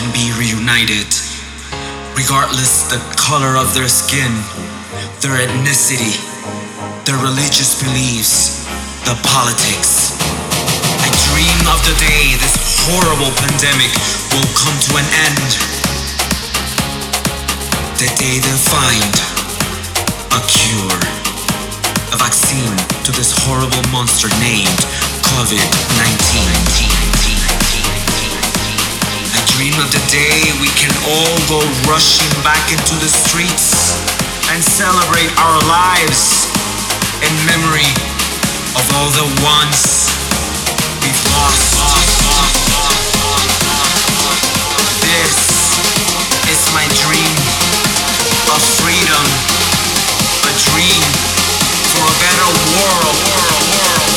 can be reunited, regardless the color of their skin, their ethnicity, their religious beliefs, the politics. I dream of the day this horrible pandemic will come to an end. The day they'll find a cure, a vaccine to this horrible monster named COVID 19 dream of the day we can all go rushing back into the streets and celebrate our lives in memory of all the ones we've lost. This is my dream of freedom, a dream for a better world. differences and